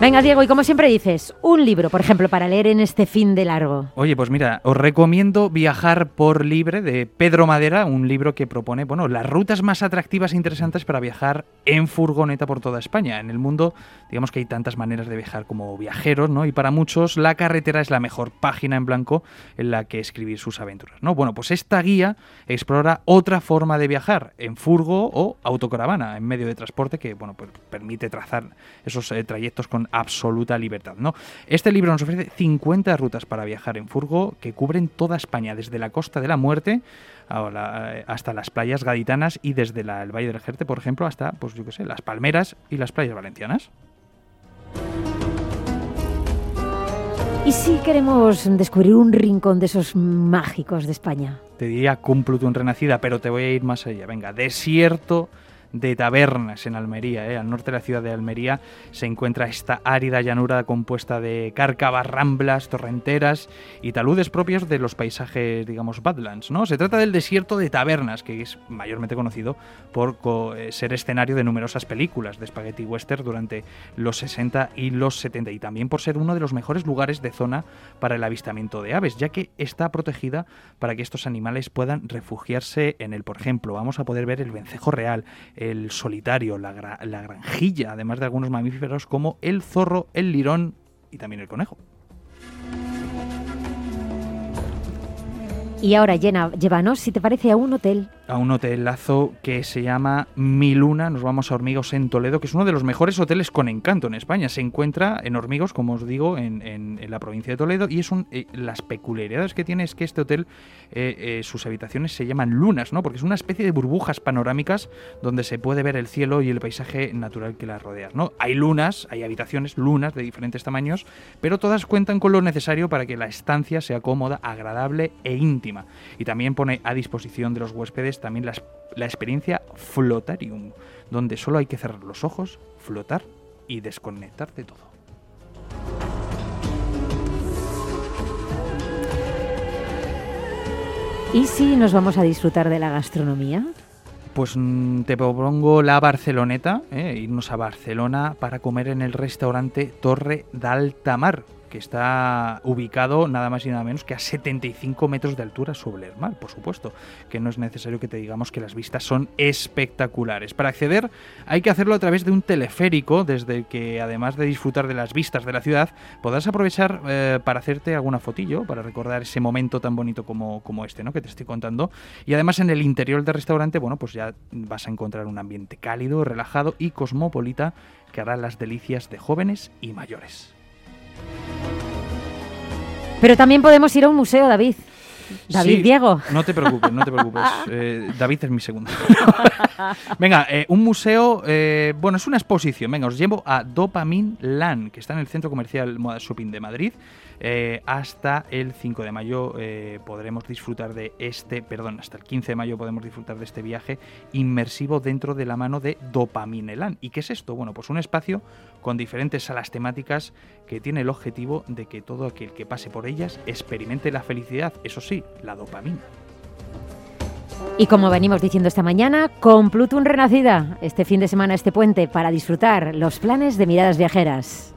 Venga, Diego, y como siempre dices, un libro, por ejemplo, para leer en este fin de largo. Oye, pues mira, os recomiendo Viajar por Libre de Pedro Madera, un libro que propone, bueno, las rutas más atractivas e interesantes para viajar en furgoneta por toda España. En el mundo, digamos que hay tantas maneras de viajar como viajeros, ¿no? Y para muchos la carretera es la mejor página en blanco en la que escribir sus aventuras, ¿no? Bueno, pues esta guía explora otra forma de viajar, en furgo o autocaravana, en medio de transporte que, bueno, pues permite trazar esos eh, trayectos con absoluta libertad. ¿no? Este libro nos ofrece 50 rutas para viajar en furgo que cubren toda España, desde la Costa de la Muerte eh, hasta las playas gaditanas y desde el Valle del Jerte, por ejemplo, hasta, pues yo qué sé, las Palmeras y las playas valencianas. ¿Y si queremos descubrir un rincón de esos mágicos de España? Te diría Cumplutun Renacida, pero te voy a ir más allá. Venga, desierto de tabernas en Almería. ¿eh? Al norte de la ciudad de Almería se encuentra esta árida llanura compuesta de cárcavas, ramblas, torrenteras y taludes propios de los paisajes, digamos, Badlands. ¿no? Se trata del desierto de tabernas, que es mayormente conocido por eh, ser escenario de numerosas películas de spaghetti western durante los 60 y los 70 y también por ser uno de los mejores lugares de zona para el avistamiento de aves, ya que está protegida para que estos animales puedan refugiarse en él. Por ejemplo, vamos a poder ver el vencejo real, el solitario, la, granjilla, además de algunos mamíferos como el zorro, el lirón y también el conejo. Y ahora, llena, llévanos, si te parece, a un hotel a un hotelazo que se llama Mi Luna. Nos vamos a Hormigos en Toledo, que es uno de los mejores hoteles con encanto en España. Se encuentra en Hormigos, como os digo, en, la provincia de Toledo. Y es eh, las peculiaridades que tiene es que este hotel, eh, eh, sus habitaciones se llaman lunas, ¿no? Porque es una especie de burbujas panorámicas donde se puede ver el cielo y el paisaje natural que las rodea. ¿no? Hay lunas, hay habitaciones, lunas de diferentes tamaños, pero todas cuentan con lo necesario para que la estancia sea cómoda, agradable e íntima. Y también pone a disposición de los huéspedes también la, experiencia Flotarium, donde solo hay que cerrar los ojos, flotar y desconectar de todo. ¿Y si nos vamos a disfrutar de la gastronomía? Pues mm, te propongo la Barceloneta, eh, irnos a Barcelona para comer en el restaurante Torre d'Altamar, que está ubicado nada más y nada menos que a 75 metros de altura sobre el mar, por supuesto, que no es necesario que te digamos que las vistas son espectaculares. Para acceder hay que hacerlo a través de un teleférico, desde que además de disfrutar de las vistas de la ciudad, podrás aprovechar eh, para hacerte alguna fotillo, para recordar ese momento tan bonito como, como este, ¿no? Que te estoy contando. Y además en el interior del restaurante, bueno, pues ya vas a encontrar un ambiente cálido, relajado y cosmopolita que hará las delicias de jóvenes y mayores. Pero también podemos ir a un museo, David. David Diego. No te preocupes, no te preocupes. Eh, David es mi segundo. Venga, eh, un museo, eh, bueno, es una exposición. Venga, os llevo a Dopamine Land, que está en el Centro Comercial Moda Shopping de Madrid. Eh, hasta el 5 de mayo podremos disfrutar de este, perdón, hasta el 15 de mayo podemos disfrutar de este viaje inmersivo dentro de la mano de Dopaminelán. ¿Y qué es esto? Bueno, pues un espacio con diferentes salas temáticas que tiene el objetivo de que todo aquel que pase por ellas experimente la felicidad, eso sí, la dopamina. Y como venimos diciendo esta mañana, con Plutón Renacida, este fin de semana, este puente, para disfrutar los planes de miradas viajeras.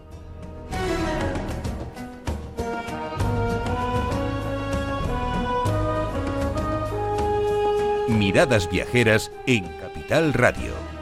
Miradas Viajeras en Capital Radio.